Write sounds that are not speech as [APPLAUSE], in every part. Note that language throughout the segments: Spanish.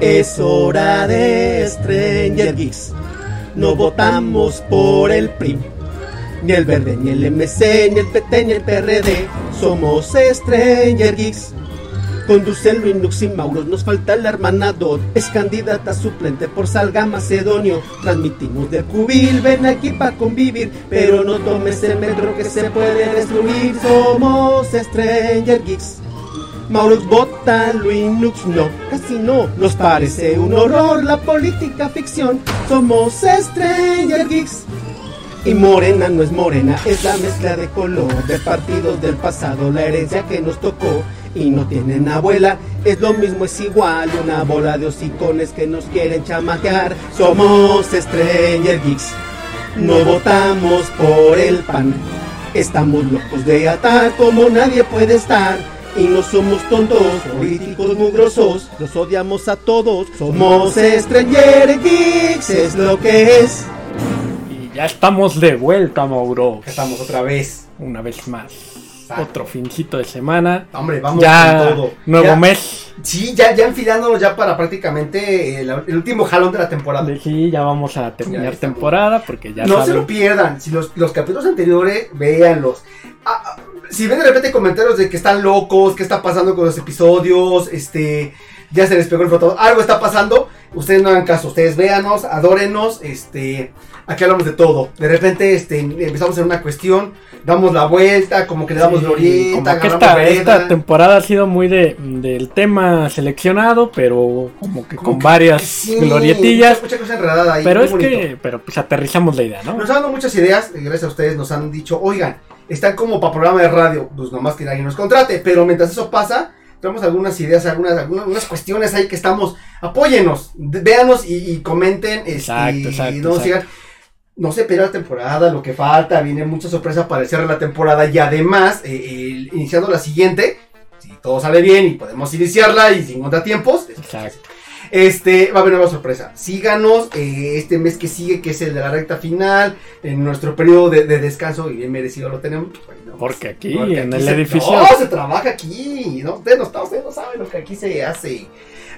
Es hora de Stranger Geeks. No votamos por el PRI, ni el verde, ni el MC, ni el PT, ni el PRD. Somos Stranger Geeks. Conduce Linux y Mauro, nos falta la hermana Dot. Es candidata suplente por Salga Macedonio. Transmitimos del cubil, ven aquí para convivir. Pero no tomes el metro que se puede destruir. Somos Stranger Geeks. Maurus vota, Linux no, casi no. Nos parece un horror la política ficción. Somos Stranger Geeks. Y morena no es morena, es la mezcla de color de partidos del pasado, la herencia que nos tocó y no tienen abuela. Es lo mismo, es igual, una bola de hocicones que nos quieren chamaquear. Somos Stranger Geeks, no votamos por el pan. Estamos locos de atar como nadie puede estar. Y no somos tontos, políticos mugrosos, los odiamos a todos. Somos Stranger Geeks, es lo que es. Y ya estamos de vuelta, Mauro. Estamos otra vez. Una vez más. Otro fincito de semana. Hombre, vamos ya con todo. nuevo Ya- mes. Sí, ya, ya enfilándonos ya para prácticamente el, el último jalón de la temporada. Sí, ya vamos a terminar temporada porque ya no se saben. lo pierdan. Si los, los capítulos anteriores, véanlos. Ah, ah, si ven de repente comentarios de que están locos, qué está pasando con los episodios, este, ya se les pegó el flotador, algo está pasando, ustedes no hagan caso, ustedes véanos, adórenos, este, aquí hablamos de todo. De repente, este, empezamos en una cuestión, damos la vuelta, como que le damos Sí, glorieta, como que esta, esta temporada ha sido muy de del tema seleccionado, pero como que Como con que- varias sí, glorietillas. Mucha, mucha cosa enredada ahí. Pero es bonito. que, pero pues aterrizamos la idea, ¿no? Nos han dado muchas ideas, y gracias a ustedes nos han dicho, oigan, están como para programa de radio, pues nomás que alguien nos contrate, pero mientras eso pasa, tenemos algunas ideas, algunas, algunas unas cuestiones ahí que estamos, apóyenos, véanos y, y comenten, este, Exacto, exacto, y no exacto. sigan. No se pierda la temporada, lo que falta, viene mucha sorpresa para el cierre de la temporada y además, eh, eh, iniciando la siguiente, si todo sale bien y podemos iniciarla y sin contratiempos, Exacto. Este, va a haber nueva sorpresa. Síganos eh, este mes que sigue, que es el de la recta final, en nuestro periodo de, de descanso, y bien merecido lo tenemos. pues, bueno, Porque aquí, porque en aquí el se- edificio. No, se trabaja aquí. ¿no? Ustedes, no, ustedes no saben lo que aquí se hace.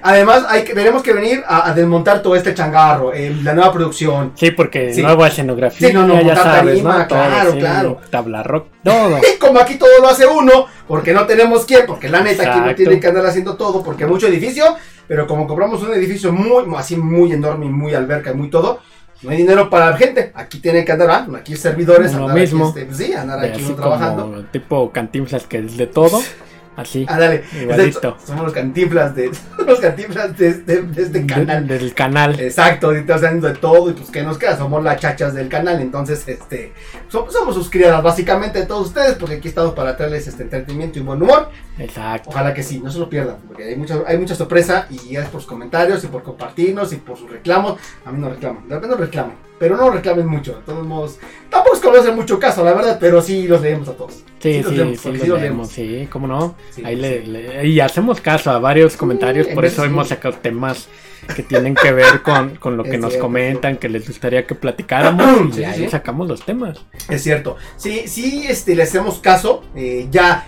Además, hay que, tenemos que venir a, a desmontar todo este changarro, eh, la nueva producción. Sí, porque Sí. nueva escenografía, Sí, no, no, ya sabes, tarima, ¿no? Todo, claro, sí, claro. Tabla rock, todo. [LAUGHS] Y como aquí todo lo hace uno, porque no tenemos quién, porque la neta aquí no tienen que andar haciendo todo, porque mucho edificio, pero como compramos un edificio muy, así muy enorme y muy alberca y muy todo, no hay dinero para la gente. Aquí tienen que andar, ah, aquí servidores, Uno andar mismo. aquí, este, pues sí, andar aquí así uno trabajando. como tipo cantinflas que es de todo. [LAUGHS] Así. Ándale, Igualito. Este- somos los cantinflas de, [LAUGHS] los cantinflas de, este- de este de- canal. del canal. Exacto, ahorita haciendo de todo y pues que nos queda, somos las chachas del canal, entonces este somos, somos sus criadas básicamente de todos ustedes, porque aquí estamos para traerles este entretenimiento y buen humor. Exacto. Ojalá que sí, no se lo pierdan, porque hay mucha, hay mucha sorpresa y gracias por sus comentarios y por compartirnos y por sus reclamos. A mí no reclaman, de repente no reclaman, pero no reclamen mucho. De todos modos, tampoco es que hacen mucho caso, la verdad, pero sí los leemos a todos. Sí, sí, leemos, sí, los sí los leemos, sí, cómo no. Sí, Ahí sí. le, le- y hacemos caso a varios comentarios, en por eso sí. hemos sacado temas que tienen que ver con, con lo [LAUGHS] que Es nos cierto, comentan, que les gustaría que platicáramos y Sí, ahí sí. sacamos los temas. Es cierto. Sí, sí, este, le hacemos caso. eh, ya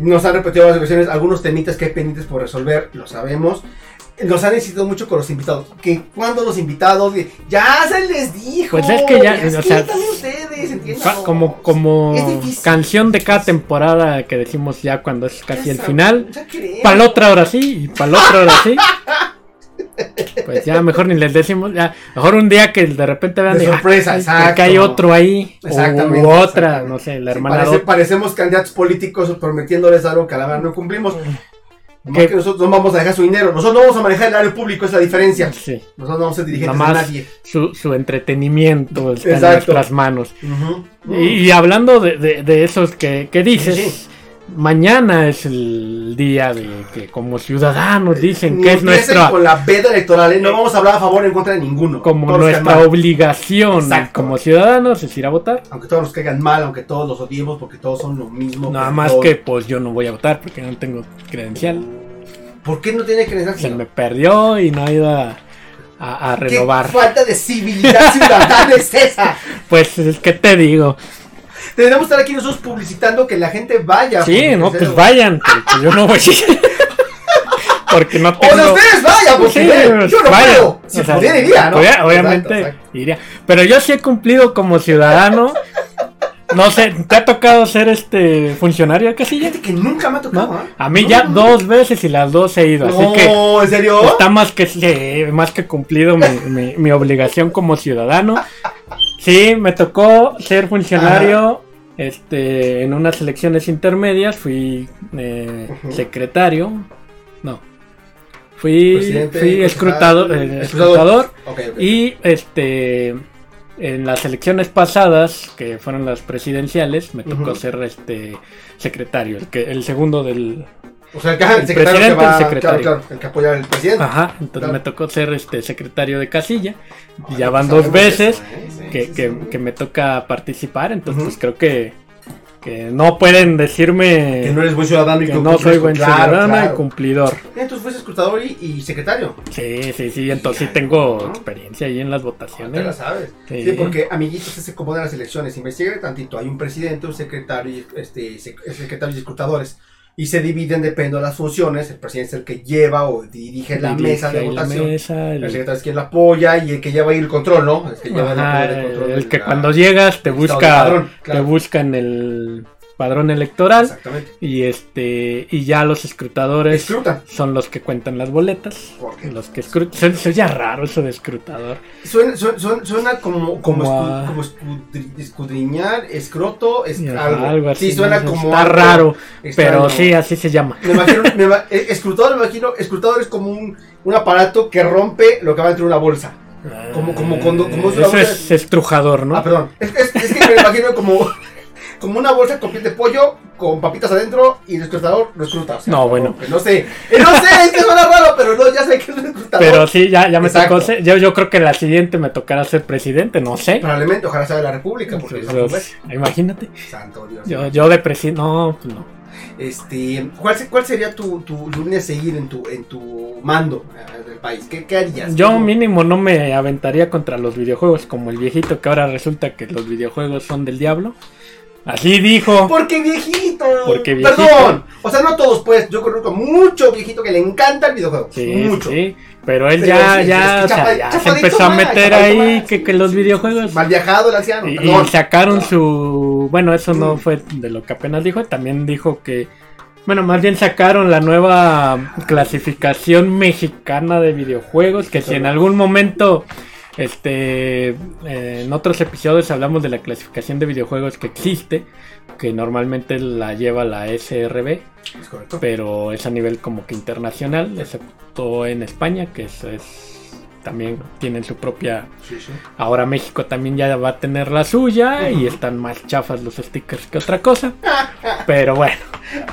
nos han repetido varias ocasiones algunos temitas que hay pendientes por resolver, lo sabemos. Nos han insistido mucho con los invitados. Que cuando los invitados, ya se les dijo. Pues es que ya, o que sea, ustedes, entiendan. Como, como canción de cada temporada que decimos ya cuando es casi el final. Para la otra hora sí, y para la otra hora sí. [LAUGHS] Pues ya mejor ni les decimos, ya mejor un día que de repente vean De sorpresa, "Ay, exacto. porque hay otro ahí o- Exactamente, u otra, exactamente. no sé, la Sí, hermana parece- Dot. parecemos candidatos políticos prometiéndoles algo que a la verdad no cumplimos. ¿Qué? que nosotros no vamos a dejar su dinero. Nosotros no vamos a manejar el área público, es la diferencia. Sí, Nosotros no vamos a ser dirigentes Nada de nadie. su, su entretenimiento está en nuestras manos. Y, y hablando de, de- de esos que, que dices, Sí, mañana es el día de que como ciudadanos dicen Ni que es nuestra con la veda electoral, ¿eh? no vamos a hablar a favor o en contra de ninguno. como Todos nuestra obligación Exacto. como ciudadanos es ir a votar. Aunque todos nos caigan mal, aunque todos los odiemos, porque todos son lo mismo. Nada más todos- que pues yo no voy a votar porque no tengo credencial. ¿Por qué no tiene que Se me perdió y no he ido a, a- a renovar. ¿Qué falta de civilidad ciudadana es esa? [LAUGHS] Pues es que te digo. Tenemos que estar aquí nosotros publicitando que la gente vaya. Sí, porque no, pues vayan. pues yo no voy. [LAUGHS] porque no O sea, tengo. ustedes vayan, pues, Sí, yo pues, no puedo. Si O sea, pudiera, iría, ¿no? obviamente Exacto, exacto. iría. Pero yo sí he cumplido como ciudadano. No sé, ¿te ha tocado ser este funcionario casilla? Fíjate que nunca me ha tocado, ¿No? ¿eh? A mí No, ya no, dos veces y las dos he ido. Así que ¿en serio? está más que más que cumplido mi, mi- mi obligación como ciudadano. Sí, me tocó ser funcionario este, en unas elecciones intermedias. Fui eh, secretario. No. Fui, fui eh, escrutador. escrutador. Y este en las elecciones pasadas, que fueron las presidenciales, me tocó ser este secretario, el que el segundo del O sea, el, que- el el secretario presidente, que va, el secretario. Claro, claro, el que apoya al presidente. Ajá, entonces Claro. me tocó ser este secretario de casilla. Ay, ya van dos veces eso, ¿eh? Sí, que, sí, que- sí. que me toca participar, entonces pues creo que, que no pueden decirme Que no eres buen ciudadano y que no soy buen ciudadano y cumplidor. Entonces y, y secretario. Sí, sí, sí, entonces sí tengo ¿no? experiencia ahí en las la votaciones. sabes. Sí. Sí, porque amiguitos se acomodan las elecciones. Investiga tantito. Hay un presidente, un secretario, y, este, sec- secretario y escrutadores. Y se dividen dependiendo de las funciones. El presidente es el que lleva o dirige la Dirige mesa de la votación. mesa, el- El secretario es quien la apoya y el que lleva ahí el control, ¿no? El que lleva el Ajá, apoyo de control el de que la- cuando llegas te busca, de claro. te busca en el padrón electoral Exactamente. y este y ya los escrutadores Escrutan. son los que cuentan las boletas, ¿Por qué? los que escrutan. Se, oye raro eso de escrutador. Suena, suena, suena- como, como, Como escu- como escudri- escudriñar, escroto, es algo. algo así, Sí, suena ¿no? como. Está algo raro, extraño. pero sí, así se llama. Me imagino, me eh, escrutador, me imagino, escrutador es como un, un aparato que rompe lo que va dentro de una bolsa. Como- como cuando- como es Eso es estrujador, ¿no? Ah, perdón. Es, es- es que me imagino como, como una bolsa con piel de pollo, con papitas adentro, y el escrutador lo escruta. o sea, No, bueno. No sé, Eh, no sé, es que suena raro, pero no, ya sé que es un escrutador. Pero sí, ya, ya me Exacto. tocó. Yo, yo creo que la siguiente me tocará ser presidente, no sé. Probablemente, ojalá sea de la República, porque Entonces, somos- imagínate. Santo Dios. Yo, yo de presidente. No, pues no. Este, ¿cuál, cuál sería tu, tu línea a seguir en tu, en tu mando eh, del país? ¿Qué, qué harías? Yo ¿Cómo? mínimo no me aventaría contra los videojuegos como el viejito que ahora resulta que los videojuegos son del diablo. Así dijo. Porque viejito. Porque viejito. Perdón. O sea, no todos, pues. Yo conozco mucho viejito que le encanta el videojuego. Sí, mucho. sí. Pero él Pero ya, sí, ya, es que o sea, ya se empezó a meter ahí que, los videojuegos. Mal viajado el anciano. Y, sacaron No. su. Bueno, eso no fue de lo que apenas dijo. También dijo que. Bueno, más bien sacaron la nueva clasificación mexicana de videojuegos. Que si en algún momento. Este. eh, en otros episodios hablamos de la clasificación de videojuegos que existe. Que normalmente la lleva la SRB. Es. Pero es a nivel como que internacional. Excepto en España, que es. También tienen su propia Sí, sí. Ahora México también ya va a tener la suya y están más chafas los stickers que otra cosa. Pero bueno,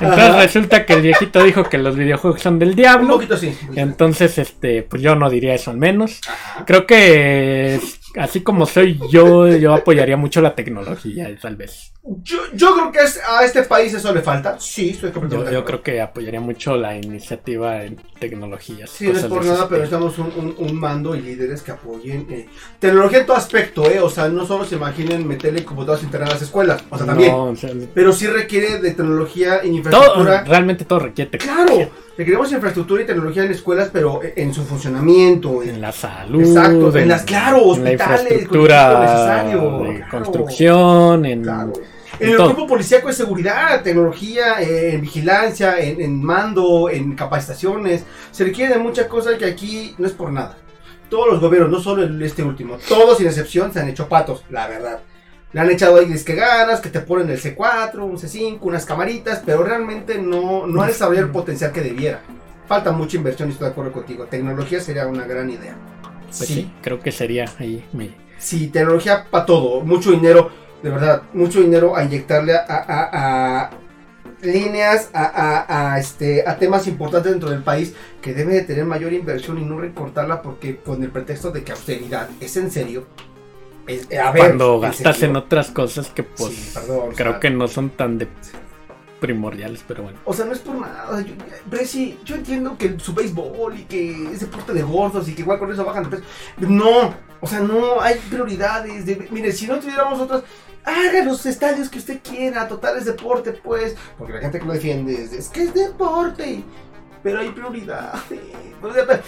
entonces resulta que el viejito dijo que los videojuegos son del Un diablo. poquito sí. un poquito. Entonces, este, pues yo no diría eso al menos. Creo que así como soy yo, yo apoyaría mucho la tecnología, tal vez. Yo, yo creo que a este país eso le falta. Sí, estoy Yo, completamente yo acuerdo. creo que apoyaría mucho la iniciativa en tecnologías. Sí, no es por nada, pero necesitamos un, un, un mando y líderes que apoyen eh, tecnología en todo aspecto, ¿eh? O sea, no solo se imaginen meterle computadoras internas a las escuelas, o sea, también. No, o sea, Pero sí requiere de tecnología en todo, infraestructura. realmente todo requiere tecnología. Claro, requerimos infraestructura y tecnología en escuelas, pero en su funcionamiento. en En, la salud, Exacto, en las- claro, en la hospitales, con todo lo infraestructura necesario, de claro. construcción, en claro. En el todo. policíaco de seguridad, tecnología, eh, en vigilancia, en, en mando, en capacitaciones. Se requiere de muchas cosas que aquí no es por nada. Todos los gobiernos, no solo el- este último, todos sin excepción se han hecho patos, la verdad. Le han echado ahí que ganas, que te ponen el C4, un C5, unas camaritas, pero realmente no, no han desarrollado el potencial que debiera. Falta mucha inversión y estoy de acuerdo contigo. Tecnología sería una gran idea. Pues sí, creo que sería ahí mi Sí, tecnología para todo, mucho dinero, de verdad, mucho dinero a inyectarle a, a- a líneas, a, a- a, este, a temas importantes dentro del país que debe de tener mayor inversión y no recortarla porque con el pretexto de que austeridad es en serio. es- a ver, cuando ¿en gastas en otras cosas que pues Sí, perdón, o creo sea, que no son tan de primordiales, pero bueno. O sea, no es por nada. Yo, yo entiendo que su béisbol y que es deporte de gordos y que igual con eso bajan de peso. No, o sea, no hay prioridades. De, mire, si no tuviéramos otras, haga los estadios que usted quiera. Total es deporte, pues. Porque la gente que lo defiende es, es que es deporte. Pero hay pero-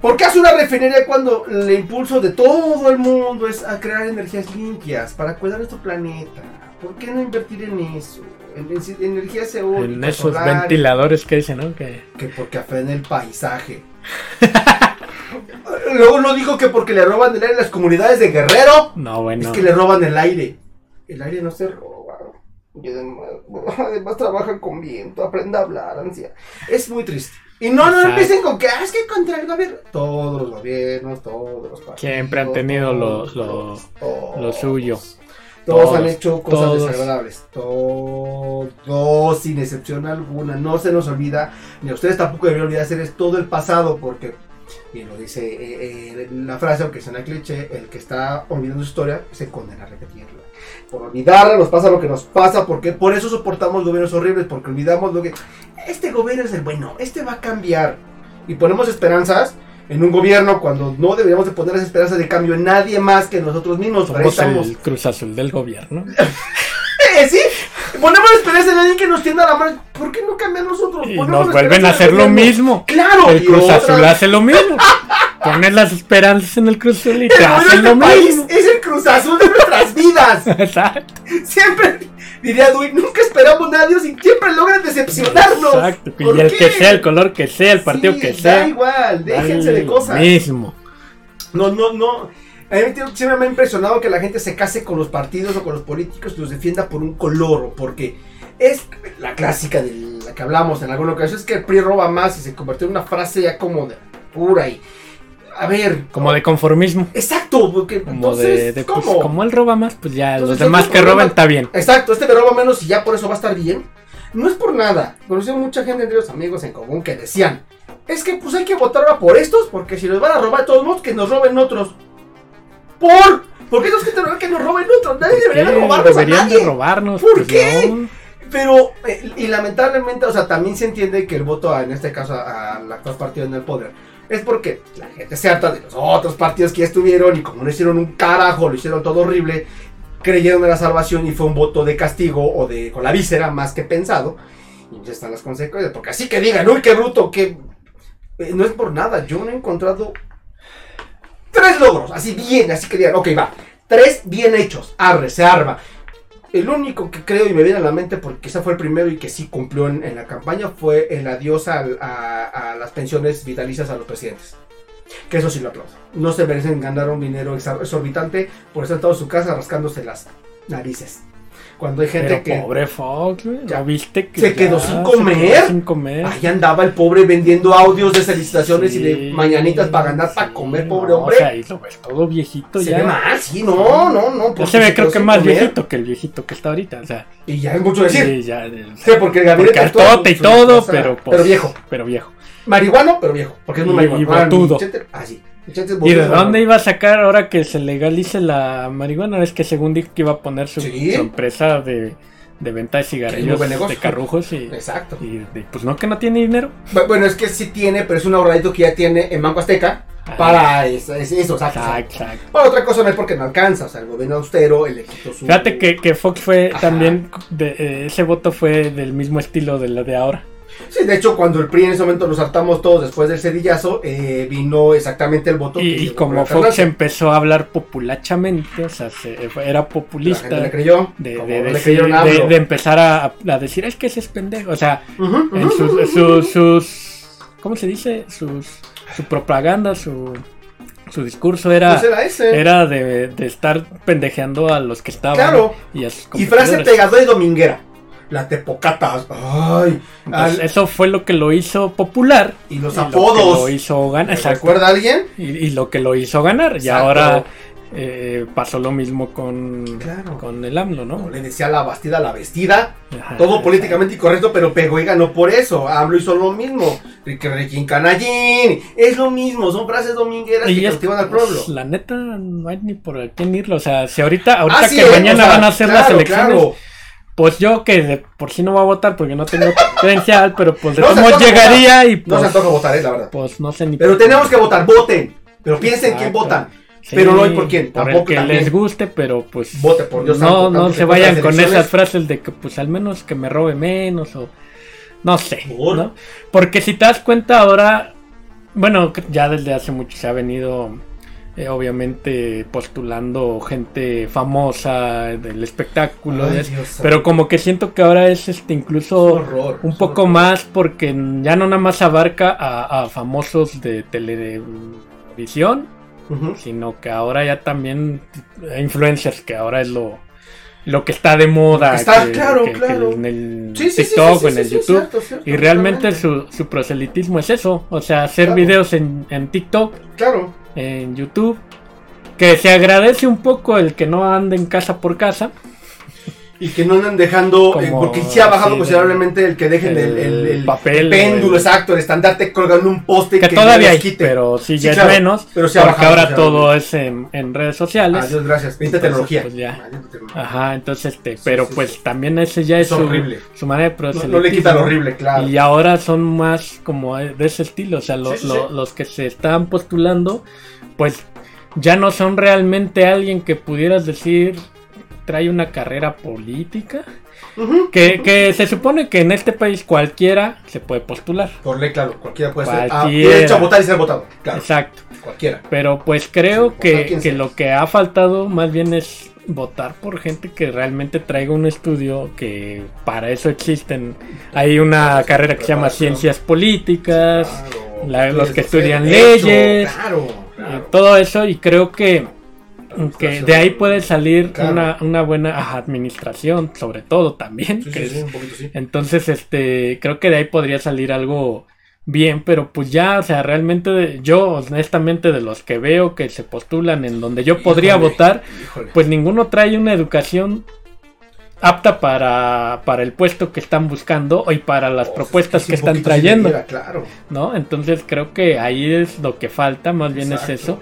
¿Por qué hace una refinería cuando el impulso de todo el mundo es a crear energías limpias para cuidar nuestro planeta? ¿Por qué no invertir en eso? En, en- energías eólicas, En esos ventiladores que dicen, ¿no? Que Que porque afecta el paisaje. [LAUGHS] Luego no dijo que porque le roban el aire a las comunidades de Guerrero. no, bueno. Es que le roban el aire. El aire no se roba. Y además, [LAUGHS] además trabajan con viento. Aprenda a hablar, ancia. Es muy triste. Y no, no Exacto. empiecen con que ah, es que contra el gobierno. Todos los gobiernos, todos los partidos. Siempre han tenido lo- todos, lo- todos. lo suyo. Todos, Todos, han hecho cosas todos. desagradables. Todos, sin excepción alguna. No se nos olvida, ni a ustedes tampoco deberían olvidar hacer es todo el pasado, porque, y lo dice eh, eh, la frase, aunque sea una cliché, el que está olvidando su historia se condena a repetirla. Por olvidarla nos pasa lo que nos pasa, porque por eso soportamos gobiernos horribles, porque olvidamos lo que. Este gobierno es el bueno, este va a cambiar. Y ponemos esperanzas en un gobierno cuando no deberíamos de poner las esperanzas de cambio en nadie más que nosotros mismos. Somos el Cruz Azul del gobierno. [LAUGHS] Eh, sí, ponemos esperanza en alguien que nos tienda la mano. ¿Por qué no cambiar nosotros? Y Ponemos nos vuelven a hacer lo mismo. Claro, El Cruz Azul hace lo mismo. [LAUGHS] Pones las esperanzas en el Cruz Azul y te hacen lo este país mismo. es el Cruz Azul de nuestras vidas. [LAUGHS] Exacto. Siempre, diría Dewey, nunca esperamos nada de Dios y siempre logran decepcionarnos. Exacto. Y ¿Por el qué? que sea, el color que sea, el partido Sí, que Da sea. igual, déjense da de cosas. Mismo. No, no, no. A mí siempre me ha impresionado que la gente se case con los partidos o con los políticos y los defienda por un color o porque es la clásica de la que hablamos en alguna ocasión, es que el PRI roba más y se convirtió en una frase ya como de pura y... A ver... Como de conformismo. Exacto, porque Como entonces, de, de, pues, ¿cómo? como él roba más, pues ya Entonces, los demás que roban está bien. Exacto, este me roba menos y ya por eso va a estar bien. No es por nada. Conocí a mucha gente entre los amigos en común que decían, es que pues hay que votar ahora por estos, porque si nos van a robar todos modos, que nos roben otros. ¿Por? ¿Por qué que tener que nos roben otros? Nadie debería robarnos a Deberían nadie. de robarnos. ¿Por pues, qué? no. Pero, eh, y lamentablemente, o sea, también se entiende que el voto, a- en este caso, a- al actual partido en el poder, es porque la gente se harta de los otros partidos que ya estuvieron y como no hicieron un carajo, lo hicieron todo horrible, creyeron en la salvación y fue un voto de castigo o de con la víscera más que pensado. Y ya están las consecuencias, porque así que digan, uy, qué bruto, que eh, no es por nada, yo no he encontrado tres logros, así bien, así que digan, ok, va, tres bien hechos, arre, se arma. El único que creo y me viene a la mente, porque quizá fue el primero y que sí cumplió en, la campaña, fue el adiós a, a las pensiones vitalicias a los presidentes. Que eso sí lo aplaudo. No se merecen ganar un dinero exor- exorbitante por estar en su casa rascándose las narices. Cuando hay gente Pero que... pobre Fox, güey, Ya. ¿no viste que Se ya quedó sin se comer. quedó sin comer. Ahí andaba el pobre vendiendo audios de felicitaciones y de Sí, mañanitas para ganar, para comer, sí, pobre no, hombre. O sea, ahí lo ves todo viejito se ya. ve mal, sí, no, no, no. Ya porque se ve, creo que más comer. viejito que el viejito que está ahorita. O sea, Y ya es mucho decir. sí, ya. de- [LAUGHS] Sí, porque el gabinete porque y todo, pero, pues, pero viejo. Pero viejo. Marihuano, pero viejo. Porque es muy marihuano. y botudo. Ah, sí. ¿Y de dónde iba a sacar ahora que se legalice la marihuana? Es que según dijo que iba a poner su, Sí. su empresa de, de venta de cigarrillos de carrujos y, Exacto. y de- pues no que no tiene dinero. Bu- Bueno, es que sí tiene, pero es un ahorradito que ya tiene en Banco Azteca Ah. para eso, es- eso, exacto, Exacto. Para otra cosa no es porque no alcanza, o sea, el gobierno austero, el su... Fíjate que, que Fox fue Ajá. también, de, eh, ese voto fue del mismo estilo de la de ahora. Sí, de hecho, cuando el PRI en ese momento nos hartamos todos después del cedillazo, eh, vino exactamente el voto que Y, y llegó como la Fox empezó a hablar populachamente, o sea, se- era La populista. gente le creyó, De, de decir- empezar a, a decir, es que ese es pendejo. O sea, en sus, sus, sus- ¿cómo se dice? Sus, su propaganda, su, su discurso era, Pues era ese. era de, de estar pendejeando a los que estaban. Claro. Y, a sus Y frase pegadora y dominguera. La tepocata. Ay. Al- eso fue lo que lo hizo popular. y los y Lo que apodos. lo hizo ganar. ¿Me exacto. ¿Recuerda alguien? Y, y lo que lo hizo ganar. Y ahora eh, pasó lo mismo con, Claro. con el AMLO, No, ¿no? le decía la bastida la vestida. Ajá, Todo ajá. políticamente incorrecto, pero pegó y ganó por eso. AMLO hizo lo mismo. Ricky Requín Canallín. Es lo mismo. Son frases domingueras Y que cautivan al pues, pueblo. la neta, no hay ni por quién irlo. O sea, si ahorita, ahorita Así que es, mañana o sea, van a hacer las claro, elecciones, claro. Pues yo que de por sí no voy a votar porque no tengo credencial, pero pues de No antoja llegaría y No pues, se antoja votar, es la verdad. pues no sé ni Pero tenemos que votar. Voten. Pero piensen quién votan. Sí, pero no hay por quién, Por tampoco el que también. les guste, pero pues Vote por Dios no, santo, no se vayan con esas frases de que pues al menos que me robe menos o no sé, ¿Por? ¿no? Porque si te das cuenta ahora bueno, ya desde hace mucho se ha venido eh, obviamente postulando gente famosa del espectáculo, Ay, es- Dios pero como que siento que ahora es este incluso horror, un poco horror. más porque ya no nada más abarca a, a famosos de televisión, sino que ahora ya también eh, influencers, que ahora es lo, lo que está de moda. Está, que- claro, que- que claro. en el Sí, sí, sí, TikTok sí, o en el YouTube. cierto, cierto, y realmente su, su proselitismo es eso, o sea, hacer Claro. videos en, en TikTok, Claro. En YouTube, que se agradece un poco el que no ande en casa por casa, Y que no andan dejando, Como, eh, porque sí ha bajado sí, considerablemente el que dejen el, el el- papel, péndulo, el- exacto, el estandarte colgando un poste que que todavía hay, pero sí Sí, ya claro, es menos, pero sí ha porque bajado ahora todo es en, en redes sociales. Adiós, gracias. Bendita Entonces, tecnología. pues ya. Tecnología. Ajá, entonces este, pero pues también ese ya es, Es su, horrible. su manera de No, le quita lo horrible, claro. Y ahora son más como de ese estilo, o sea, lo- Sí, sí, lo- sí. los que se están postulando, pues ya no son realmente alguien que pudieras decir trae una carrera política, que, que se supone que en este país cualquiera se puede postular. Por ley, claro, cualquiera puede ser. Ah, derecho a votar y ser votado. Claro, Exacto. cualquiera. Pero pues creo Sí, que, que lo que ha faltado más bien es votar por gente que realmente traiga un estudio que para eso existen. Hay una carrera que se llama. Ciencias Políticas, Claro. la- los que estudian leyes, Claro, eh, claro. todo eso y creo que, que de ahí puede salir Claro. una, una buena ajá, administración, sobre todo también. Sí, que sí, es- sí, un poquito sí. entonces, este, creo que de ahí podría salir algo bien, pero pues ya, o sea, realmente de- yo, honestamente, de los que veo que se postulan en donde yo podría Híjole, votar, híjole. pues ninguno trae una educación apta para, para el puesto que están buscando y para las Oh, propuestas que están trayendo, claro. ¿no? Entonces creo que ahí es lo que falta, más bien es eso.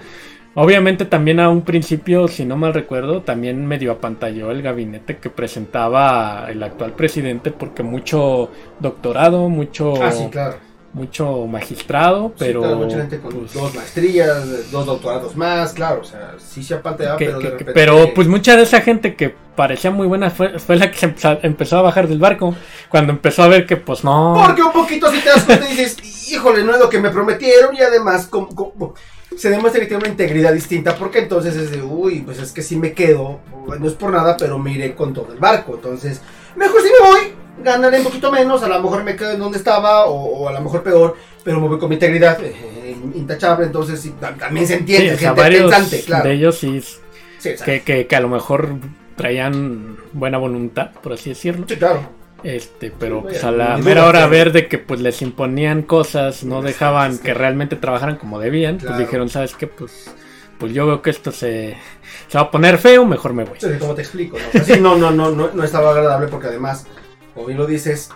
Obviamente también a un principio, si no mal recuerdo, también medio apantalló el gabinete que presentaba el actual presidente porque mucho doctorado, mucho, Ah, sí, claro. mucho magistrado, Sí, pero claro, mucha gente con pues, dos maestrías, dos doctorados más, claro, o sea, sí se que- pero de repente... pero, pues mucha de esa gente que parecía muy buena fue, fue la que se empezó, empezó a bajar del barco cuando empezó a ver que pues no. Porque un poquito si te das cuenta y dices, híjole, no es lo que me prometieron y además como- como- se demuestra que tiene una integridad distinta porque entonces es de, uy, pues es que si me quedo, no es por nada, pero me iré con todo el barco, entonces mejor si me voy, ganaré un poquito menos, a lo mejor me quedo en donde estaba o, o a lo mejor peor, pero me voy con mi integridad eh, intachable, entonces también se entiende, gente pensante, claro. de ellos sí Sí, exacto. que, que, que a lo mejor traían buena voluntad, por así decirlo. Sí, claro. Este, pero Sí, pues a la mera hora que- ver de que pues les imponían cosas, no dejaban que- que realmente trabajaran como debían, Claro. pues dijeron, ¿sabes qué? Pues, pues yo veo que esto se, se va a poner feo, mejor me voy. Sí, ¿Cómo te explico? No? O sea, sí, no, no, no, no, no estaba agradable porque además, como bien lo dices,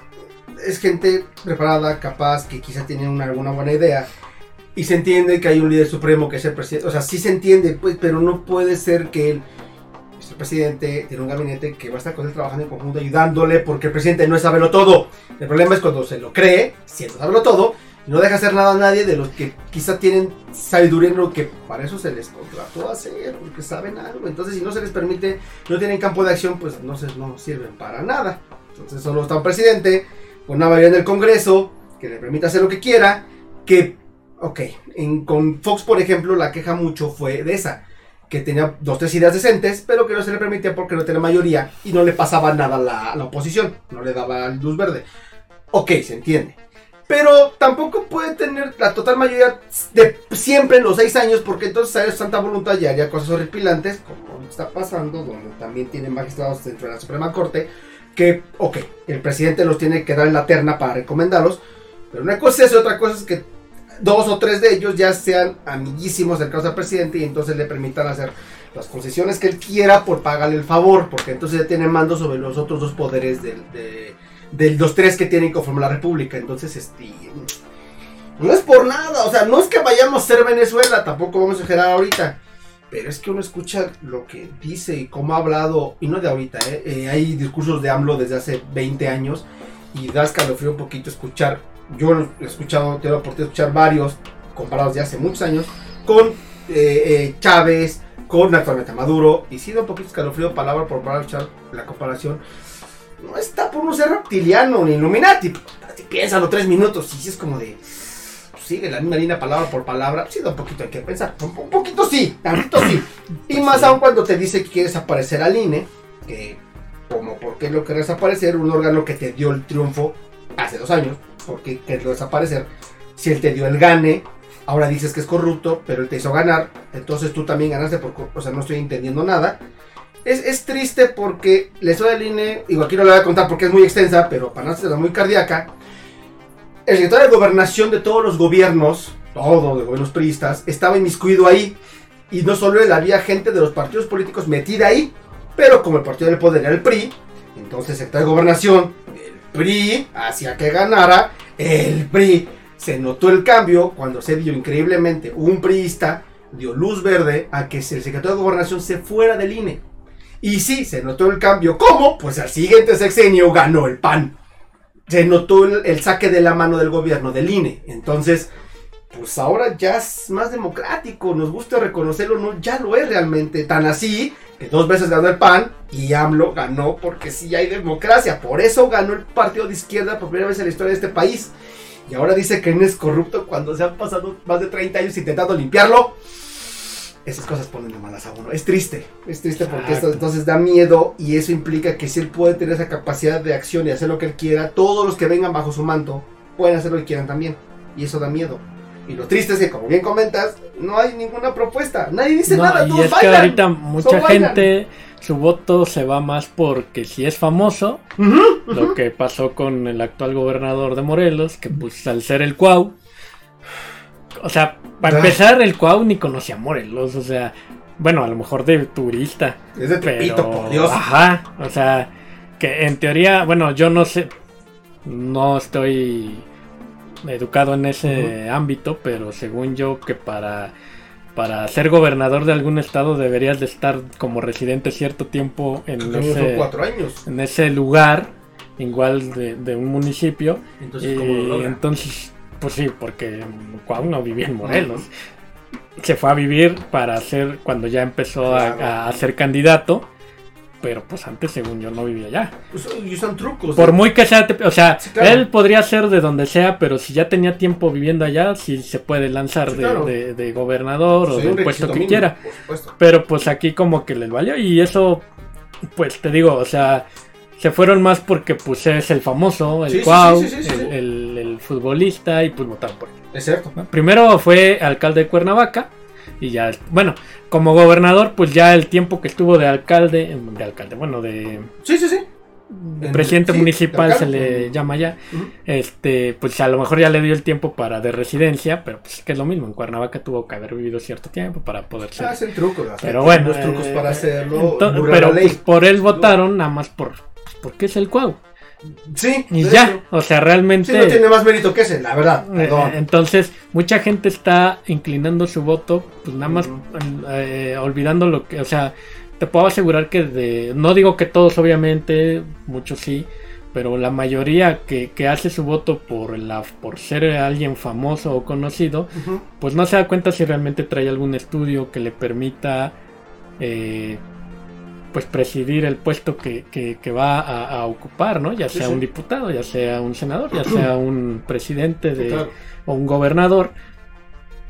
es gente preparada, capaz, que quizá tiene una, alguna buena idea y se entiende que hay un líder supremo que es el presidente. O sea, sí se entiende, pues, pero no puede ser que él, el presidente, tiene un gabinete que va a estar con él trabajando en conjunto, ayudándole, porque el presidente no es saberlo todo. El problema es cuando se lo cree, siendo saberlo todo, y no deja hacer nada a nadie de los que quizá tienen sabiduría en lo que para eso se les contrató a hacer, porque saben algo. Entonces, si no se les permite, no tienen campo de acción, pues no, se, no sirven para nada. Entonces, solo está un presidente con una mayoría en el Congreso que le permite hacer lo que quiera. Que, ok, en, con Fox, por ejemplo, la queja mucho fue de esa. Que tenía dos, tres ideas decentes, pero que no se le permitía porque no tenía mayoría y no le pasaba nada a la, a la oposición, no le daba luz verde. Ok, se entiende. Pero tampoco puede tener la total mayoría de siempre en los seis años, porque entonces hay tanta voluntad y haría cosas horripilantes, como está pasando, donde también tienen magistrados dentro de la Suprema Corte, que, ok, el presidente los tiene que dar en la terna para recomendarlos, pero una cosa es otra cosa es que dos o tres de ellos ya sean amiguísimos cercanos al presidente y entonces le permitan hacer las concesiones que él quiera por pagarle el favor, porque entonces ya tiene mando sobre los otros dos poderes del, de, los tres que tienen conforme la república. Entonces, este. No es por nada, o sea, no es que vayamos a ser Venezuela, tampoco vamos a exagerar ahorita. Pero es que uno escucha lo que dice y cómo ha hablado, y no de ahorita, ¿eh? Eh, hay discursos de AMLO desde hace 20 años y da escalofrío un poquito escuchar. Yo he escuchado, tengo la oportunidad de escuchar varios comparados de hace muchos años con eh, eh, Chávez, con actualmente Maduro, y sí da un poquito escalofrío palabra por palabra la comparación. No está por no ser reptiliano ni Illuminati, piénsalo tres minutos y sí es como de. pues, sigue la misma línea palabra por palabra, sí da un poquito hay que pensar. Un, un poquito sí, tantito sí. Y más aún cuando te dice que quieres aparecer al INE, que como por qué lo querés aparecer, un órgano que te dio el triunfo hace dos años, ¿por qué querés desaparecer? Si él te dio el gane, ahora dices que es corrupto, pero él te hizo ganar, entonces tú también ganaste, por, o sea, no estoy entendiendo nada. Es, es triste porque la historia del INE, digo, aquí no la voy a contar porque es muy extensa, pero para hacerla muy cardíaca, el secretario de gobernación de todos los gobiernos, todos los gobiernos priistas, estaba inmiscuido ahí. Y no solo él, había gente de los partidos políticos metida ahí, pero como el partido del poder era el PRI, entonces el secretario de gobernación, PRI, hacía que ganara, el PRI. Se notó el cambio cuando se dio increíblemente un priista, dio luz verde a que el secretario de gobernación se fuera del INE. Y sí, se notó el cambio. ¿Cómo? Pues al siguiente sexenio ganó el PAN. Se notó el, saque de la mano del gobierno del INE. Entonces, pues ahora ya es más democrático. Nos gusta reconocerlo, no, ya lo es realmente. Tan así dos veces ganó el PAN y AMLO ganó porque sí hay democracia. Por eso ganó el partido de izquierda por primera vez en la historia de este país. Y ahora dice que no es corrupto cuando se han pasado más de 30 años intentando limpiarlo. Esas cosas ponen de malas a uno. Es triste, es triste porque esto entonces da miedo y eso implica que si él puede tener esa capacidad de acción y hacer lo que él quiera, todos los que vengan bajo su manto pueden hacer lo que quieran también. Y eso da miedo. Y lo triste es que, como bien comentas, no hay ninguna propuesta. Nadie dice No, nada, y todos es que ahorita mucha gente, su voto se va más porque si es famoso, lo que pasó con el actual gobernador de Morelos, que pues al ser el Cuau, o sea, para Ah. empezar el Cuau ni conocía a Morelos, o sea, bueno, a lo mejor de turista, Es de pero... Tepito, por Dios. Ajá, o sea, que en teoría, bueno, yo no sé, no estoy educado en ese ámbito, pero según yo que para para ser gobernador de algún estado deberías de estar como residente cierto tiempo en ese, cuatro años. en ese lugar, igual de, de un municipio. Entonces, ¿cómo lo y entonces, pues sí, porque Cuau no vivía en Morelos. Se fue a vivir para hacer, cuando ya empezó Claro. a, a ser candidato, pero pues antes, según yo, no vivía allá. Pues, y usan trucos. Por ¿no? muy que sea, o sea, Sí, claro. él podría ser de donde sea, pero si ya tenía tiempo viviendo allá, sí se puede lanzar Sí, de, claro. de- de gobernador o del puesto que mínimo, quiera. Pero pues aquí como que le valió y eso, pues te digo, o sea, se fueron más porque pues es el famoso, el Sí, Cuau, el, el- el futbolista y pues votaron por él. Es cierto. ¿no? Primero fue alcalde de Cuernavaca y ya, bueno, como gobernador pues ya el tiempo que estuvo de alcalde, de alcalde, bueno, de, Sí, sí, sí. de En- presidente sí, municipal se le llama ya, este, pues a lo mejor ya le dio el tiempo para de residencia, pero pues es que es lo mismo, en Cuernavaca tuvo que haber vivido cierto tiempo para poder ser Hacen trucos. hacen pero bueno, los trucos eh, para hacerlo. ento- burla pero pues, por él votaron nada más por pues, porque es el Cuau. Sí, Y ya, hecho. o sea, realmente Sí, no tiene más mérito que ese, la verdad. eh, Perdón. entonces mucha gente está inclinando su voto pues nada más eh, olvidando lo que, o sea, te puedo asegurar que de no digo que todos obviamente, muchos sí, pero la mayoría que, que hace su voto por la por ser alguien famoso o conocido, pues no se da cuenta si realmente trae algún estudio que le permita eh, pues presidir el puesto que, que- que va a, a ocupar, ¿no? Ya sea sí. un diputado, ya sea un senador, ya sea un presidente de, claro. o un gobernador.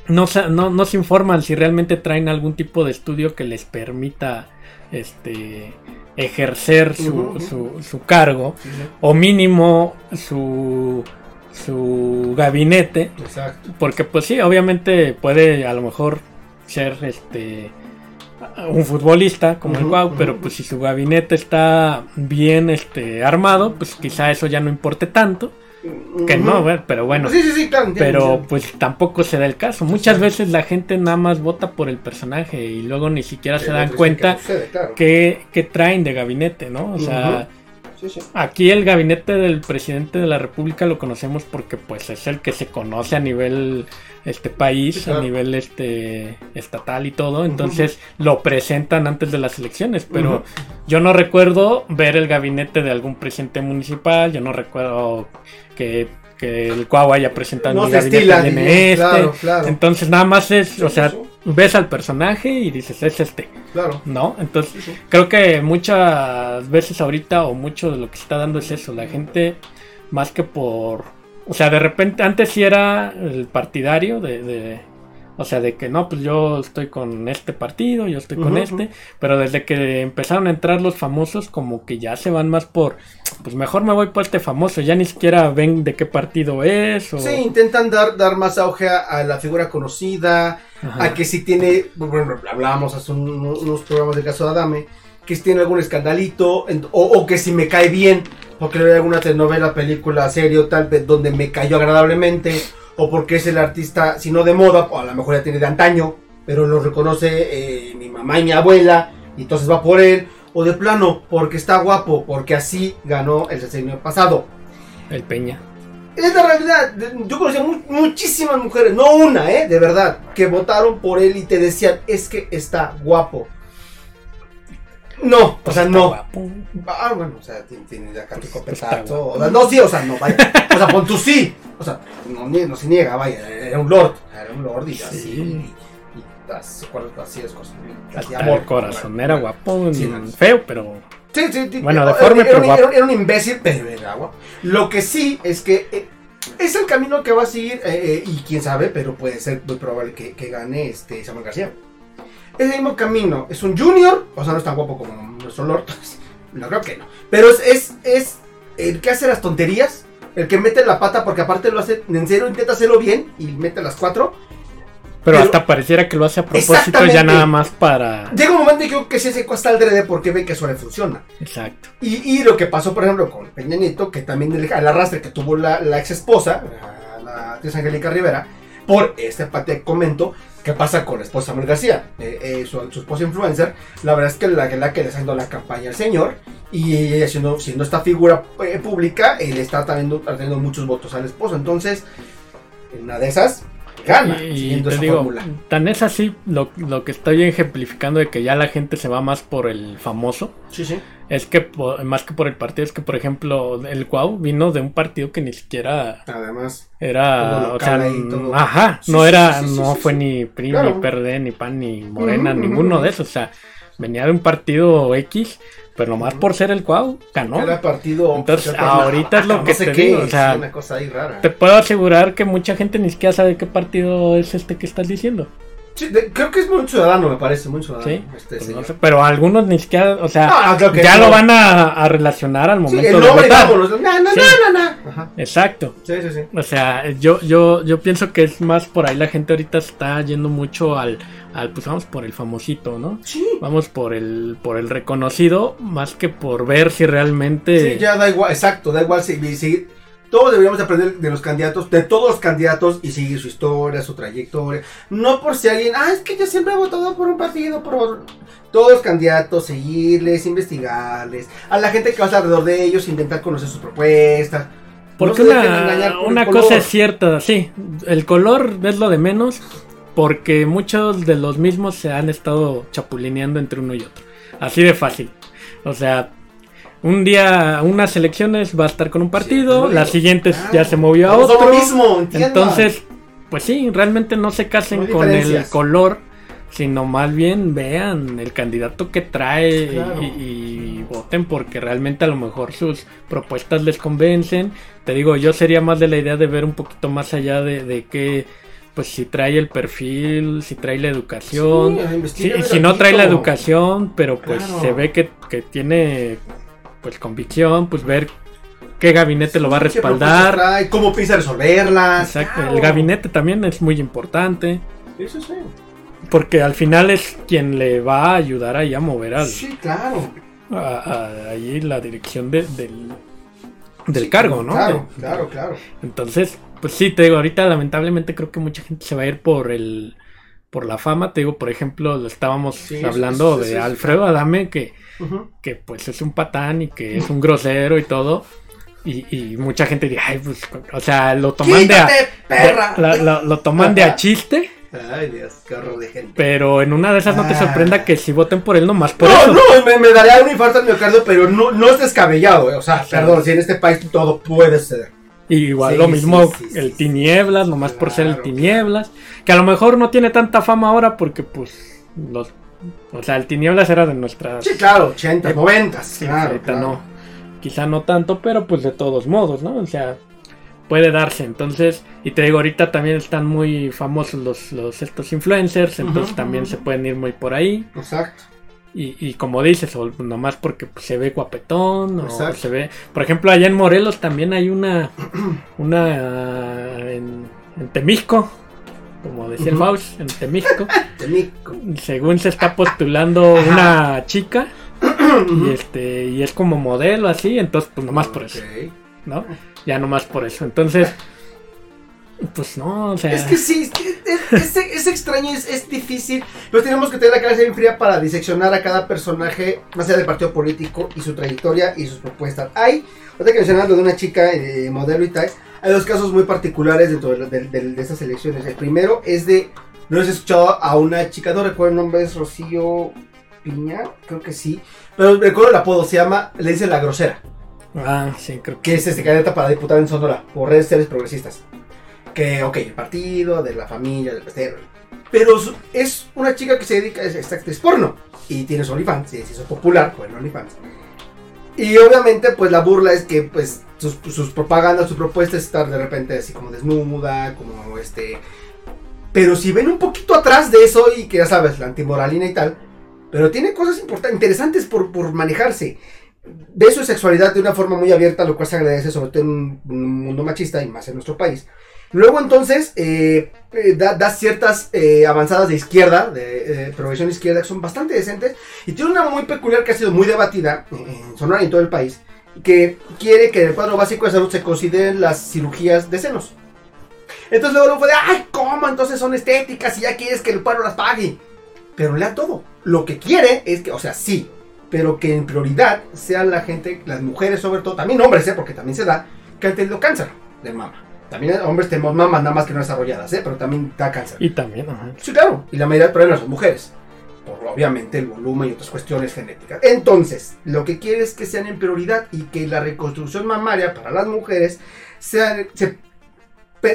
No, no, no se informan si realmente traen algún tipo de estudio que les permita este ejercer su, su- su cargo o mínimo su su gabinete Exacto. porque pues sí, obviamente puede a lo mejor ser este un futbolista como el Guau, pero pues si su gabinete está bien este armado, pues quizá eso ya no importe tanto, que Ujú. no, bueno, pero bueno, Sí, sí, sí, claro. entiendo, pero pues tampoco se da el caso. Muchas veces la gente nada más vota por el personaje y luego ni siquiera se dan cuenta que claro. qué, qué traen de gabinete, ¿no? O sea, Sí, sí. Aquí el gabinete del presidente de la República lo conocemos porque pues es el que se conoce a nivel este país, Sí, claro. a nivel este estatal y todo, entonces lo presentan antes de las elecciones, pero yo no recuerdo ver el gabinete de algún presidente municipal, yo no recuerdo que, que el Cuau haya presentado No gabinete diría, este, claro, claro. entonces nada más es, o sea, ves al personaje y dices es este, Claro. ¿no? Entonces Sí, sí. Creo que muchas veces ahorita o mucho de lo que se está dando es eso, la gente más que por O sea, de repente, antes sí era el partidario de, de- o sea, de que no, pues yo estoy con este partido, yo estoy con este, pero desde que empezaron a entrar los famosos, como que ya se van más por, pues mejor me voy por este famoso, ya ni siquiera ven de qué partido es, o... Sí, intentan dar, dar más auge a la figura conocida, Ajá. a que si tiene, por ejemplo, hablábamos hace un- unos programas del caso de Adame, que si tiene algún escandalito, en- o, o que si me cae bien, porque le veo alguna telenovela, película, serie o tal vez donde me cayó agradablemente, o porque es el artista, si no de moda, o a lo mejor ya tiene de antaño, pero lo reconoce eh, mi mamá y mi abuela, y entonces va por él, o de plano, porque está guapo, porque así ganó el sexenio pasado. El Peña. Es la realidad. Yo conocí a mu- muchísimas mujeres, no una, ¿eh? De verdad, que votaron por él y te decían, es que está guapo. No, o sea, Está no. guapo. Ah, bueno, o sea, tiene, tiene acá tu copetazo. O sea, no, sí, o sea, no, vaya. O sea, pon tú sí. O sea, no, no se niega, vaya, era un lord. Era un lord y así. Sí. Y, y así, así es cosas. Hasta amor. el corazón era guapo, Sí, mm, no. feo, pero Sí, sí, sí. Bueno, deforme, era, pero era- era un imbécil, pero era guapo. Lo que sí es que eh, es el camino que va a seguir, eh, eh, y quién sabe, pero puede ser muy probable que, que gane este Samuel García. Es el mismo camino, es un junior, o sea, no es tan guapo como nuestro Lord. [LAUGHS] No creo que no. Pero es, es, es el que hace las tonterías, el que mete la pata, porque aparte lo hace, en serio, intenta hacerlo bien y mete las cuatro. Pero, Pero- hasta pareciera que lo hace a propósito ya nada más para... Llega un momento en que que sí se cuesta al drede porque ve que eso le funciona. Exacto. Y, y lo que pasó, por ejemplo, con Peña Nieto, que también el, arrastre que tuvo la, la ex esposa, la, actriz Angélica Rivera, por este parte de comento, ¿qué pasa con la esposa Samuel García? Eh, eh, su, su esposa influencer, la verdad es que la, la que le está haciendo la campaña al señor, y ella siendo, siendo esta figura eh, pública, él está teniendo, teniendo muchos votos al esposo, entonces, en una de esas, gana, Y te digo, fórmula. tan es así lo, lo que estoy ejemplificando de que ya la gente se va más por el famoso. Sí, sí. Es que más que por el partido, es que por ejemplo el Cuau vino de un partido que ni siquiera Además, era, o sea, todo. ajá, Sí, no sí, era, sí, no fue ni PRI, Claro. ni PRD, ni PAN, ni Morena, ninguno de esos, o sea, venía de un partido X, pero nomás por ser el Cuau, ganó. era partido... Entonces, ahorita es lo no que sé te qué, digo, o es sea, una cosa ahí rara. Te puedo asegurar que mucha gente ni siquiera sabe qué partido es este que estás diciendo. Sí, de- creo que es muy ciudadano, me parece, muy ciudadano. Sí, este Pues no señor. sé, pero algunos ni siquiera, o sea, Ah, ya no. lo van a, a relacionar al Sí, momento de votar. vámonos. Sí. no, no. Ajá. Exacto. Sí, sí, sí. O sea, yo, yo, yo pienso que es más por ahí la gente ahorita está yendo mucho al, al pues vamos por el famosito, ¿no? Sí. Vamos por el, por el reconocido, más que por ver si realmente Sí, ya da igual, exacto, da igual si, si- todos deberíamos aprender de los candidatos, de todos los candidatos y seguir su historia, su trayectoria. No por si alguien, ah, es que yo siempre he votado por un partido, por otro. Todos los candidatos, seguirles, investigarles. A la gente que va alrededor de ellos, intentar conocer sus propuestas. Porque No una, por cosa es cierta, sí, el color es lo de menos, porque muchos de los mismos se han estado chapulineando entre uno y otro. Así de fácil. O sea, un día, unas elecciones va a estar con un partido, Sí, las siguientes claro. ya se movió a son otro. lo mismo. Entonces, pues sí, realmente no se casen No con el color, sino más bien vean el candidato que trae Claro. y, y voten porque realmente a lo mejor sus propuestas les convencen. Te digo, yo sería más de la idea de ver un poquito más allá de, de que, pues si trae el perfil, si trae la educación. Sí, si no trae la educación, pero pues Claro. se ve que, que tiene pues convicción, pues ver qué gabinete lo va a ¿Qué propuestas respaldar. trae? ¿Cómo piensa resolverlas? Exacto, Claro. el gabinete también es muy importante. Eso sí. Porque al final es quien le va a ayudar ahí a mover al, Sí, claro. a, a- ahí la dirección de- del, del Sí, cargo, ¿no? Claro, De- claro, claro. Entonces, pues sí, te digo, ahorita lamentablemente creo que mucha gente se va a ir por el por la fama. Te digo, por ejemplo, lo estábamos Sí, hablando de Alfredo Adame, que, Que pues es un patán y que es un grosero y todo. Y, y mucha gente dice, ay, pues, o sea, lo toman de a, ¡Quítate, perra! de- la- la- lo toman de a chiste. Ay, Dios, qué horror de gente. Pero en una de esas no te Ah. sorprenda que si voten por él nomás por no, eso. no, me, me daría un infarto al miocardio, pero no, no es descabellado, eh, O sea, perdón, si en este país todo puede. Y igual Sí, lo mismo sí, sí, el sí, Tinieblas, nomás por ser el Claro, Tinieblas. Que a lo mejor no tiene tanta fama ahora porque pues los... O sea, el Tinieblas era de nuestras... Sí, claro, 80, 90. Sí, claro, ahorita claro. no. Quizá no tanto, pero pues de todos modos, ¿no? O sea... puede darse. Entonces, y te digo, ahorita también están muy famosos los, los estos influencers, entonces también se pueden ir muy por ahí. Exacto. Y, y como dices, o nomás porque pues, se ve guapetón, o Exacto. se ve. Por ejemplo, allá en Morelos también hay una. Una. En, en Temisco, como decía el Ujú. Faust, en [LAUGHS] Temisco. Según se está postulando una chica. Y este. Y es como modelo así, entonces, pues nomás por eso. ¿no? Ya nomás por eso. Entonces. Pues no, o sea. Es que sí, es, es- es extraño, es, es difícil, pero tenemos que tener la cabeza bien fría para diseccionar a cada personaje, más allá del partido político y su trayectoria y sus propuestas. Hay, ahorita que mencionabas lo de una chica eh, modelo y tal, hay dos casos muy particulares dentro de, de- de- de estas elecciones. El primero es de, no he escuchado a una chica, no recuerdo el nombre, es Rocío Piña, creo que sí, pero recuerdo el apodo, se llama, le dice la grosera Ah, sí, creo que. que es este candidata para diputada en Sonora por redes sociales progresistas. Que, ok, el partido, de la familia, del pestero. Pero es una chica que se dedica a esta actriz porno y tiene su OnlyFans, se hizo popular el OnlyFans. Y obviamente, pues la burla es que, pues, sus, propagandas, sus propuestas es estar de repente así como desnuda, como este. Pero si ven un poquito atrás de eso y que ya sabes, la antimoralina y tal, pero tiene cosas interesantes por, por manejarse ve su sexualidad de una forma muy abierta, lo cual se agradece, sobre todo en un mundo machista y más en nuestro país. Luego entonces eh, eh, da, ciertas eh, avanzadas de izquierda, de eh, progresión izquierda, que son bastante decentes, y tiene una muy peculiar que ha sido muy debatida en Sonora y en todo el país, que quiere que en el cuadro básico de salud se consideren las cirugías de senos. Entonces luego, luego fue de, ay, ¿cómo? Entonces son estéticas y ya quieres que el pueblo las pague. Pero lea todo. Lo que quiere es que, o sea, sí, pero que en prioridad sean la gente, las mujeres sobre todo, también hombres, ¿eh? porque también se da, que han tenido cáncer de mama. También hombres tenemos mamas nada más que no desarrolladas, ¿eh? pero también da cáncer. Y también, ajá. Sí, claro, y la mayoría del problema son mujeres, por obviamente el volumen y otras cuestiones genéticas. Entonces, lo que quiere es que sean en prioridad y que la reconstrucción mamaria para las mujeres sea, se,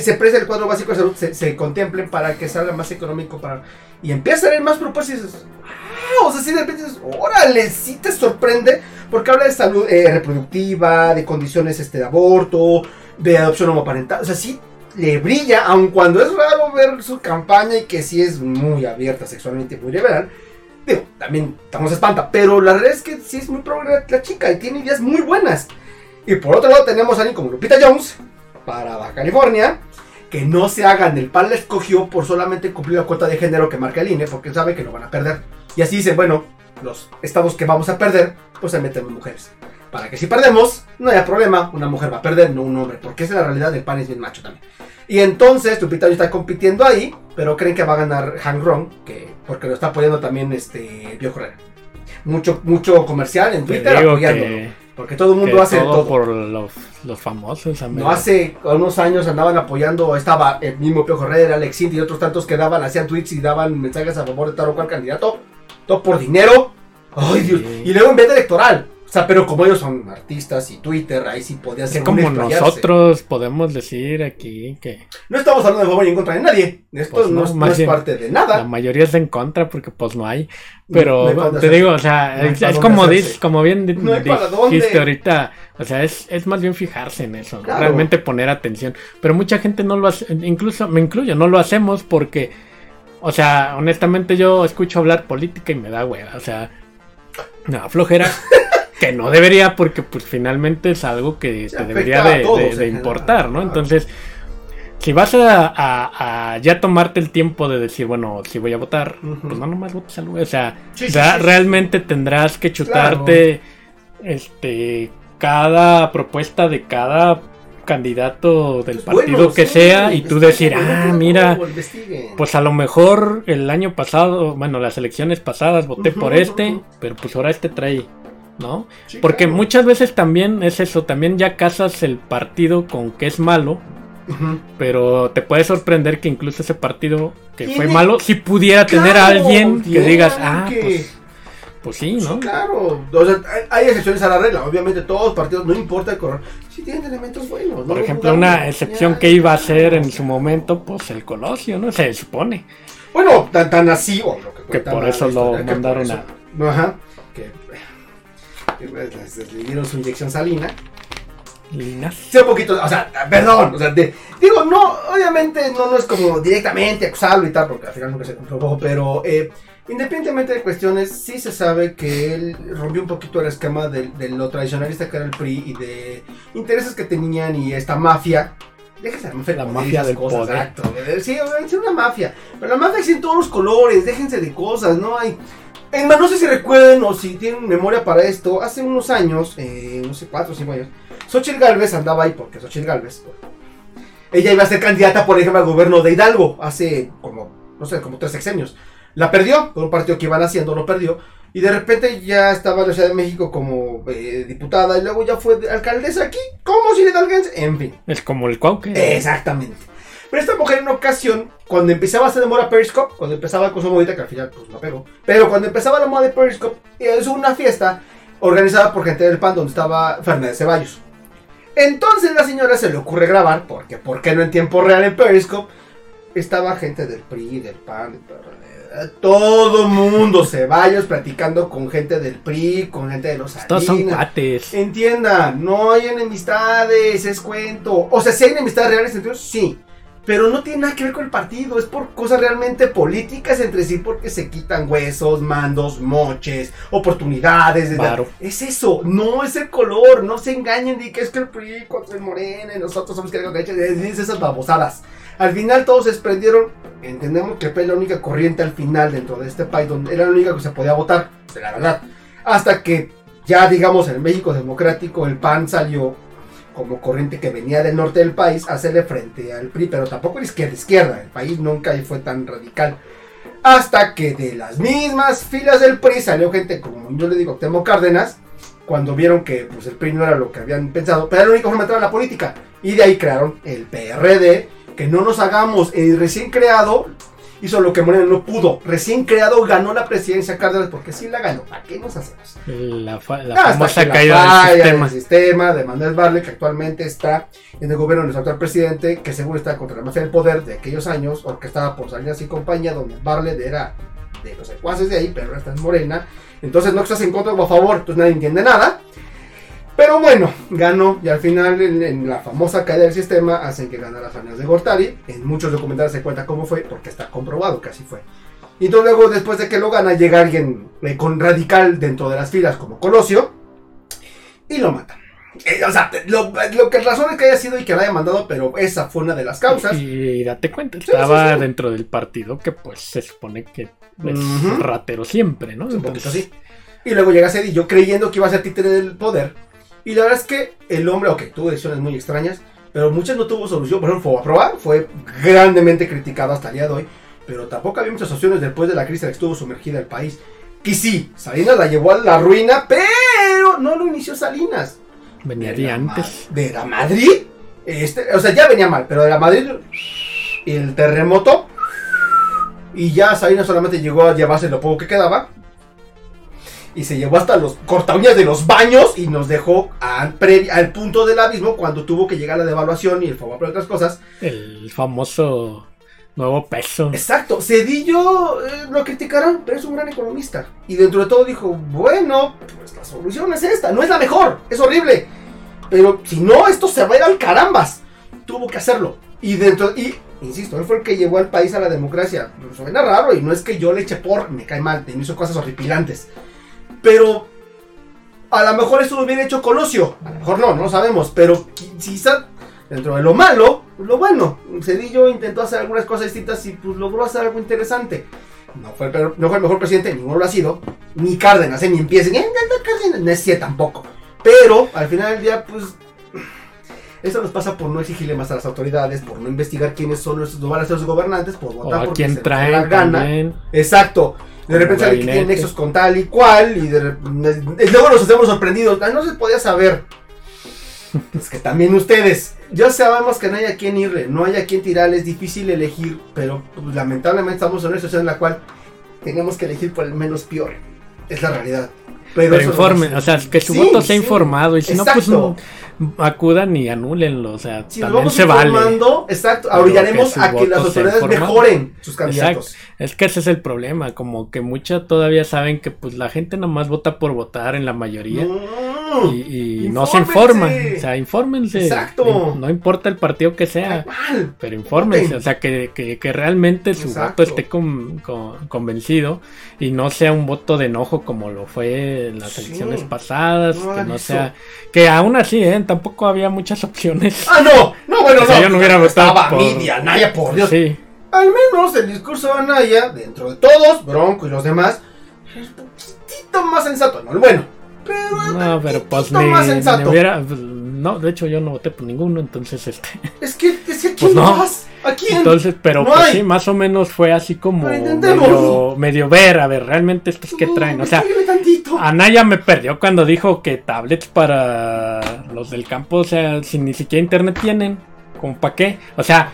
se preste el cuadro básico de salud, se, se contemplen para que salga más económico para... Y empieza a salir más propuestas ah, o sea, si de repente dices, órale, sí te sorprende, porque habla de salud eh, reproductiva, de condiciones este, de aborto, de adopción homoparental, o sea, sí le brilla, aun cuando es raro ver su campaña y que sí es muy abierta sexualmente, muy liberal. Digo, también estamos espanta, pero la realidad es que sí es muy progre la chica y tiene ideas muy buenas. Y por otro lado tenemos a alguien como Lupita Jones, para California, que no se hagan, el PAN la escogió por solamente cumplir la cuota de género que marca el INE, porque sabe que lo van a perder. Y así dicen, bueno, los estados que vamos a perder, pues se meten mujeres. Para que si perdemos, no haya problema, una mujer va a perder, no un hombre, porque esa es la realidad, el PAN es bien macho también. Y entonces Lupita está compitiendo ahí, pero creen que va a ganar Hank Ron, que, porque lo está apoyando también este Pío Correa. Mucho, mucho comercial en Te Twitter apoyándolo. que, Porque todo el que mundo hace todo, todo. por los, los famosos. amigo. No hace unos años andaban apoyando, estaba el mismo Pio Herrera, Alex Sinti y otros tantos que daban, hacían tweets y daban mensajes a favor de tal o cual candidato. Todo por dinero. Ay, Dios. Sí. Y luego en vez de electoral. Sea, pero como ellos son artistas y Twitter, ahí sí podía ser como nosotros podemos decir aquí que No estamos hablando de favor y en contra de nadie. Esto Pues no, no, es- no más es bien, parte de la nada. mayoría es en contra porque pues no hay. Pero te digo, o sea, es, es como, dis- como bien dijiste ahorita, o sea, es, es más bien fijarse en eso, realmente poner atención. Pero mucha gente no lo hace, incluso me incluyo, no lo hacemos porque, o sea, honestamente yo escucho hablar política y me da hueva, o sea, no, flojera. [LAUGHS] Que no debería porque pues finalmente es algo que Se te debería de, importar, ¿no? claro. Entonces, si vas a, a- a ya tomarte el tiempo de decir, bueno, si voy a votar, pues no nomás votes al. O sea, Sí, realmente tendrás que chutarte este cada propuesta de cada candidato del Pues partido bueno, que sí, sea y tú decir, ah, mira, pues a lo mejor el año pasado, bueno, las elecciones pasadas voté por este, pero pues ahora este trae, ¿no? Sí, Porque claro. muchas veces también es eso, también ya casas el partido con que es malo, pero te puede sorprender que incluso ese partido que fue malo, si pudiera tener a Claro, alguien que digas, ah, que- pues, pues sí, Sí, ¿no? claro. O sea, hay- excepciones a la regla. Obviamente, todos los partidos, no importa el color, sí tienen elementos buenos. Por no ejemplo, una excepción Ya, que iba a ser en su momento, pues el Colosio, ¿no? Se supone. Bueno, tan, tan así, o lo que, Que por eso lo mandaron a- Ajá. Les dieron su inyección salina. Linas. Sí, un poquito, o sea, perdón, o sea, de- digo, no, obviamente no, no es como directamente acusarlo y tal, porque al final nunca se comprobó, pero eh, independientemente de cuestiones, sí se sabe que él rompió un poquito el esquema de, de lo tradicionalista que era el PRI y de intereses que tenían y esta mafia. Déjense la mafia, La mafia del cosas, poder. Exacto, sí, es una mafia, pero la mafia existe en todos los colores, déjense de cosas, no hay... Es más, no sé si recuerden o si tienen memoria para esto, hace unos años, eh, no sé, cuatro o cinco años, Xochitl Galvez andaba ahí porque Xochitl Galvez, ella iba a ser candidata, por ejemplo, al gobierno de Hidalgo hace como, no sé, como tres sexenios. La perdió, por un partido que iban haciendo, lo perdió. Y de repente ya estaba en la Ciudad de México como eh, diputada y luego ya fue de- alcaldesa aquí, como si hidalguense, en fin. Es como el Cuauque. Exactamente. Pero esta mujer en una ocasión, cuando empezaba a hacer de moda Periscope, cuando empezaba con su modita, que al final pues no pegó, pero cuando empezaba la moda de Periscope, hizo una fiesta organizada por gente del PAN donde estaba Fernández Ceballos. Entonces la señora se le ocurre grabar, porque ¿por qué no en tiempo real en Periscope? Estaba gente del PRI, del PAN, del PRD, todo mundo, [LAUGHS] Ceballos platicando con gente del PRI, con gente de los Todos son Salinas. cuates. Entiendan, no hay enemistades, es cuento. O sea, si hay enemistades reales entre ellos, sí. Pero no tiene nada que ver con el partido, es por cosas realmente políticas entre sí, porque se quitan huesos, mandos, moches, oportunidades. de- Varo. Es eso, no es el color, no se engañen de que es que el PRI contra el Morena y nosotros somos que es esas babosadas. Al final todos se desprendieron, entendemos que es la única corriente al final dentro de este país donde era la única que se podía votar, la verdad. Hasta que ya digamos en México democrático el PAN salió como corriente que venía del norte del país hacerle frente al PRI, pero tampoco era izquierda izquierda, el país nunca fue tan radical. Hasta que de las mismas filas del PRI salió gente como yo le digo, Temo Cárdenas, cuando vieron que pues, el PRI no era lo que habían pensado, pero era la única forma de entrar a la política. Y de ahí crearon el PRD, que no nos hagamos, el recién creado hizo lo que Moreno no pudo. Recién creado ganó la presidencia Cárdenas porque sí la ganó. ¿Para qué nos hacemos? La, fa- la Hasta famosa que la caída falla del sistema. de Manuel Barley, que actualmente está en el gobierno de nuestro actual presidente, que seguro está contra la mafia del poder de aquellos años, orquestada por Salinas y compañía, donde Barley era de los secuaces de ahí, pero ahora está en Morena. Entonces no estás en contra o a favor, entonces nadie entiende nada. Pero bueno, ganó y al final en, en la famosa caída del sistema hacen que ganara Salinas de Gortari. En muchos documentales se cuenta cómo fue, porque está comprobado que así fue. Y entonces luego, después de que lo gana, llega alguien eh, con radical dentro de las filas como Colosio y lo matan. Eh, o sea, lo, lo que razón es que haya sido y que lo haya mandado, pero esa fue una de las causas. Y date cuenta, estaba sí, sí. dentro del partido que pues se supone que es ratero siempre, ¿no? un poquito así. Y luego llega Cedillo creyendo que iba a ser títere del poder. Y la verdad es que el hombre, ok, tuvo decisiones muy extrañas, pero muchas no tuvo solución. Por ejemplo, Fobaproa fue grandemente criticado hasta el día de hoy, pero tampoco había muchas opciones después de la crisis en la que estuvo sumergida el país. Y sí, Salinas la llevó a la ruina, pero no lo inició Salinas. venía de antes. Ma- De la Madrid. Este, o sea, ya venía mal, pero de la Madrid. Y el terremoto. Y ya Salinas solamente llegó a llevarse lo poco que quedaba. Y se llevó hasta los corta uñas de los baños y nos dejó al punto del abismo cuando tuvo que llegar la devaluación y el favor por otras cosas. El famoso nuevo peso. Exacto, Cedillo eh, lo criticaron, pero es un gran economista. Y dentro de todo dijo, bueno, pues la solución es esta, no es la mejor, es horrible. Pero si no, esto se va a ir al carambas. Tuvo que hacerlo. Y dentro, y insisto, él fue el que llevó al país a la democracia. Suena raro y no es que yo le eche por, me cae mal, me hizo cosas horripilantes. Pero a lo mejor eso lo hubiera hecho Colosio. A lo mejor no, no lo sabemos. Pero quizá dentro de lo malo, lo bueno. Cedillo intentó hacer algunas cosas distintas y pues logró hacer algo interesante. No fue, el peor- no fue el mejor presidente, ninguno lo ha sido. Ni Cárdenas, ¿eh? ni empiecen. "Eh, no, Cárdenas", No es tampoco. Pero al final del día, pues. Eso nos pasa por no exigirle más a las autoridades, por no investigar quiénes son nuestros van a ser los gobernantes, por O votar a porque quien traen la gana. Exacto. De repente que gabinete. nexos con tal y cual y de luego nos hacemos sorprendidos. No se podía saber. Es que también ustedes. Ya sabemos que no hay a quien irle, no hay a quien tirarle, es difícil elegir, pero pues, lamentablemente estamos en una situación en la cual tenemos que elegir por el menos peor. Es la realidad. Pero, Pero eso no informen, o sea, que su Sí, voto sea sí. informado y si no, pues no, acudan y anúlenlo, o sea, Si también se vale. informando, exacto, Pero orillaremos que a que las autoridades mejoren sus candidatos. Es que ese es el problema, como que muchos todavía saben que pues la gente nomás vota por votar en la mayoría. No. Y, y no se informan. O sea, infórmense. Exacto. No, no importa el partido que sea. Pero infórmense, o sea, que, que, que realmente su Exacto. voto esté con- con- convencido y no sea un voto de enojo como lo fue en las Sí. elecciones pasadas, No que no eso. sea, que aún así, ¿eh? tampoco había muchas [LAUGHS] opciones. Ah, no, no, bueno, O sea, no. yo no hubiera votado Estaba por- por Dios. Sí, Al menos el discurso de Anaya, dentro de todos, Bronco y los demás, es un poquitito más sensato. No el bueno, pero no, pero pues ni, más ni hubiera, pues, no, de hecho yo no voté por ninguno, entonces este, Es que, es que ¿a Pues no. vas? ¿A quién? entonces, pero No pues sí, más o menos fue así como medio, medio ver, a ver, realmente estos que traen, o sea. Anaya me perdió cuando dijo que tablets para los del campo, o sea, si ni siquiera internet tienen, ¿como para qué? O sea,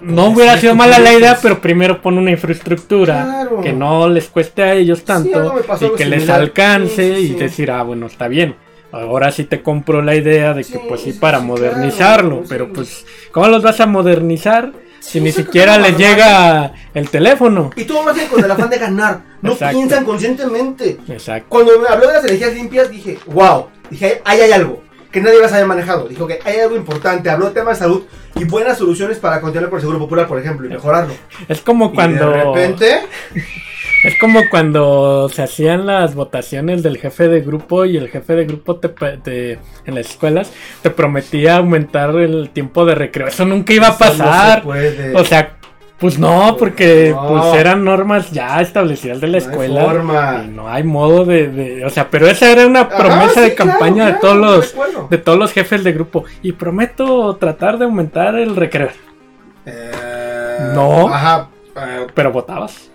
no hubiera sido mala la idea, pero primero pon una infraestructura Claro. que no les cueste a ellos tanto y que les similar. alcance Sí, sí, y decir, ah, bueno, está bien. Ahora sí te compro la idea de que pues sí para modernizarlo, claro, pero pues ¿cómo los vas a modernizar si ni siquiera les llega el teléfono? Y todo lo hacen con el afán de ganar. No Exacto. piensan conscientemente. Exacto. Cuando me habló de las energías limpias, dije, wow. Dije, ahí hay algo que nadie más haya manejado. Dijo que hay algo importante. Habló de temas de salud y buenas soluciones para continuar con el seguro popular, por ejemplo, y mejorarlo. Es como cuando Y de repente, Es como cuando se hacían las votaciones del jefe de grupo y el jefe de grupo te, te- en las escuelas te prometía aumentar el tiempo de recreo. Eso nunca iba a eso no se pasar. puede. o sea, pues no, porque No. pues eran normas ya establecidas de la No hay escuela. forma. Y no hay modo de, de- o sea, pero esa era una Ajá, promesa sí, de campaña claro, de todos los recuerdo. de todos los jefes de grupo y prometo tratar de aumentar el recreo. Eh, No. Ajá. eh, Pero votabas.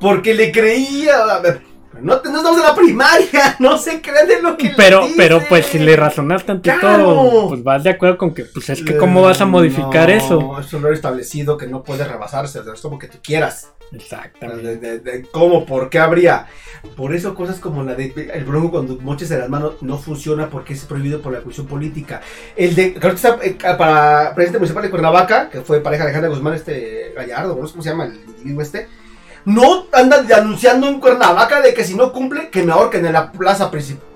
porque le creía. a ver, No, no estamos en la primaria. [LAUGHS] No se crean de lo que Pero, pero pues si le razonas tantito, Claro. pues vas de acuerdo con que, pues es que cómo vas a modificar no, eso. Es un horario establecido que no puede rebasarse. Es como que tú quieras. Exactamente. De, de- de ¿Cómo? ¿Por qué habría? Por eso cosas como la de el bronco cuando moches en las manos no funciona porque es prohibido por la cuestión política. El de, creo que está eh, para presidente municipal de Cuernavaca, que fue pareja de Alejandra Guzmán, este Gallardo, no sé cómo se llama el individuo este, no anda anunciando en Cuernavaca de que si no cumple, que me ahorquen en la plaza principal.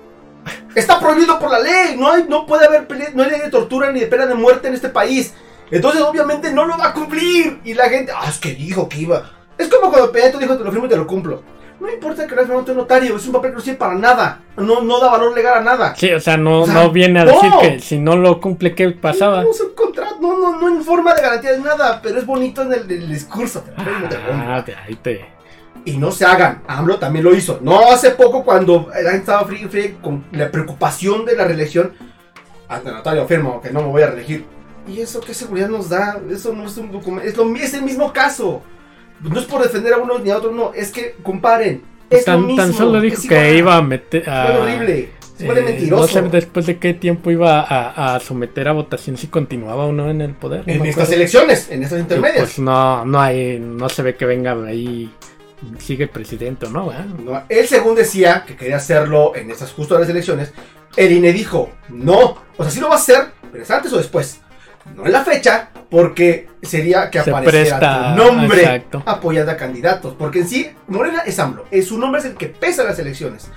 Está prohibido por la ley, no, hay, no puede haber no hay ley de tortura ni de pena de muerte en este país. Entonces, obviamente, no lo va a cumplir. Y la gente, ah, es que dijo que iba. Es como cuando Peña dijo, te lo firmo y te lo cumplo. No importa que lo hayas firmado un notario, es un papel que no sirve para nada. No, no da valor legal a nada. Sí, o sea, no, O sea, no viene a decir no. que si no lo cumple, ¿qué pasaba? No, es un contrato, no, no, no en forma de garantía de nada, pero es bonito en el, el discurso. [LAUGHS] Lo lo. Ah, ahí te. Y no se hagan. AMLO también lo hizo. No hace poco cuando estaba y frío con la preocupación de la reelección. Ante el notario firmo que no me voy a reelegir. ¿Y eso qué seguridad nos da? Eso no es un documento. Es, lo, es el mismo caso. No es por defender a uno ni a otro, no. Es que comparen. Es lo Tan, mismo. tan solo dijo es que iba a meter. A, Fue horrible. Eh, mentiroso. No sé después de qué tiempo iba a, a someter a votación si continuaba o no en el poder. en estas elecciones, en estas Y, intermedias. Pues no, no hay, no se ve que venga ahí, sigue el presidente o no, ¿verdad? No, él según decía que quería hacerlo en estas justo las elecciones, el INE dijo, no, o sea, sí lo va a hacer, pero es antes o después. No en la fecha, porque sería que Se apareciera presta, tu nombre exacto. apoyando a candidatos. Porque en sí, Morena es AMLO, es su nombre es el que pesa en las elecciones.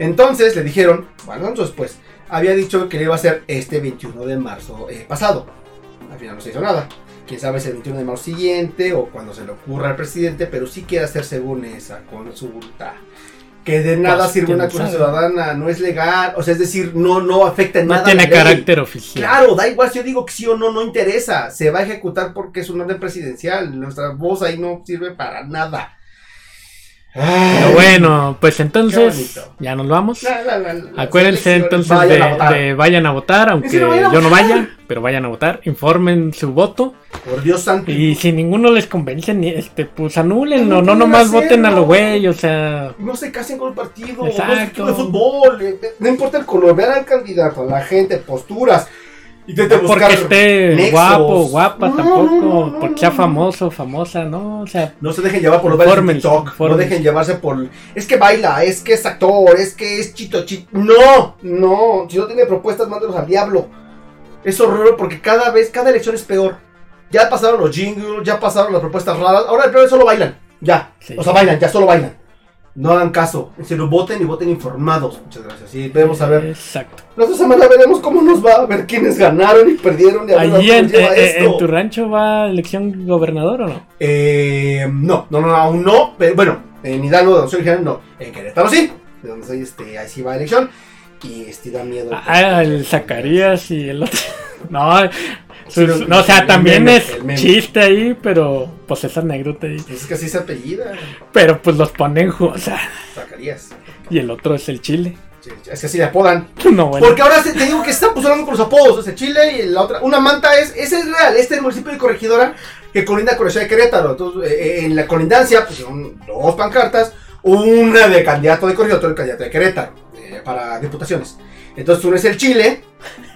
Entonces le dijeron, bueno, años después, había dicho que le iba a hacer este 21 de marzo eh, pasado. Al final no se hizo nada. Quién sabe si el 21 de marzo siguiente o cuando se le ocurra al presidente, pero sí quiere hacer según esa consulta. Que de nada Pues, sirve una cosa sabe. ciudadana, no es legal, o sea, es decir, no, no afecta en No nada. tiene la ley. carácter oficial. Claro, da igual si yo digo que sí o no, no interesa. Se va a ejecutar porque es un orden presidencial. Nuestra voz ahí no sirve para nada. Pero bueno, pues entonces ya nos vamos. La, la, la, la, Acuérdense entonces de, vayan a votar. de vayan a votar, aunque Sí, vayan a yo no vaya, pero vayan a votar, informen su voto Por Dios santo. y si ninguno les convence, ni este, pues anúlenlo, No no nomás hacerlo. voten a lo güey, o sea, No se casen con el partido, no es Exacto. equipo de fútbol, eh, no importa el color, vean al candidato, la gente, posturas. No buscar porque esté nexos. guapo, guapa No, tampoco, no, no, porque sea famoso, famosa, no, o sea, No se dejen llevar por los bailes de TikTok. No dejen llevarse por. Es que baila, es que es actor, es que es chito chito. No, no. Si no tiene propuestas, mándelos al diablo. Es horror porque cada vez, cada elección es peor. Ya pasaron los jingles, ya pasaron las propuestas raras. Ahora el peor es solo bailan. Ya. Sí. O sea, bailan, ya solo bailan. No hagan caso. En serio, voten y voten informados. Muchas gracias. Y vamos a ver. Exacto. La otra semana veremos cómo nos va. A ver quiénes ganaron y perdieron. Y Allí en, eh, en tu rancho va elección gobernador o no? Eh, no, no, no, aún no. Pero, bueno, en Hidalgo, de donde soy original, no. En Querétaro sí. De donde soy, este, ahí sí va elección. Y este da miedo. Ah, el Zacarías y el otro. [LAUGHS] No, sus- no, o sea, también meme, es chiste ahí, pero pues es anécdota ahí. Es que así se apellida. Pero pues los ponen, o sea, Zacarías. y el otro es el chile. Es que así le apodan. [LAUGHS] No, bueno. Porque ahora te digo que se están pusando con los apodos. O sea, Chile y la otra. Una manta es. Ese es real. Este es el municipio de Corregidora que colinda con la ciudad de Querétaro. Entonces, eh, eh, en la colindancia pusieron dos pancartas. Una de candidato de Corregidora, otra de candidato de Querétaro. eh, para diputaciones. Entonces, uno es el Chile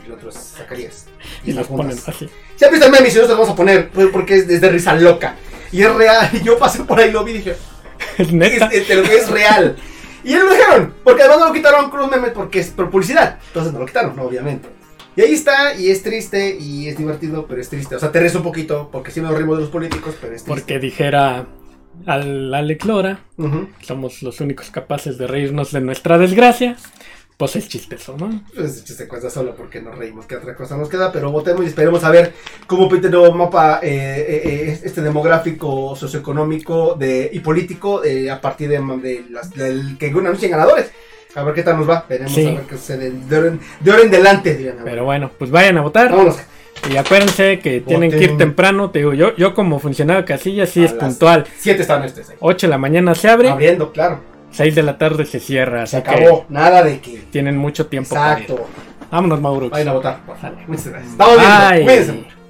y el otro es Zacarías. Y las ponen así. Siempre está el meme y si no se los vamos a poner. pues, Porque es desde risa loca. Y es real. Y yo pasé por ahí, lo vi y dije. Es [LAUGHS] Es, neta. es- pero es real. Y ellos lo dejaron, porque además no lo quitaron los memes porque es por publicidad. Entonces no lo quitaron, obviamente. Y ahí está, y es triste, y es divertido, pero es triste. O sea, te ríes un poquito, porque sí nos rimos de los políticos, pero es triste. Porque dijera al Alex Lora, Ujú. somos los únicos capaces de reírnos de nuestra desgracia. Pues es chistoso, ¿no? Pues ese chiste cuesta solo porque nos reímos, que otra cosa nos queda, pero votemos y esperemos a ver cómo pinta el nuevo mapa eh, eh, eh, este demográfico, socioeconómico de, y político eh, a partir de, de las, del que anuncien ganadores. A ver qué tal nos va, veremos Sí. a ver qué sucede de ahora en, de en adelante. Pero bueno, pues vayan a votar. Vámonos. Y acuérdense que tienen que ir temprano. Te digo, yo, yo como funcionario de casilla sí A es puntual. Siete están estos ahí. 8 de la mañana se abre, Abriendo, claro. 6 de la tarde se cierra. Se acabó. Nada de que. tienen mucho tiempo para ir. Exacto. Vámonos, Mauro. Vayan a votar. por favor. Muchas gracias. Estamos viendo. Cuídense.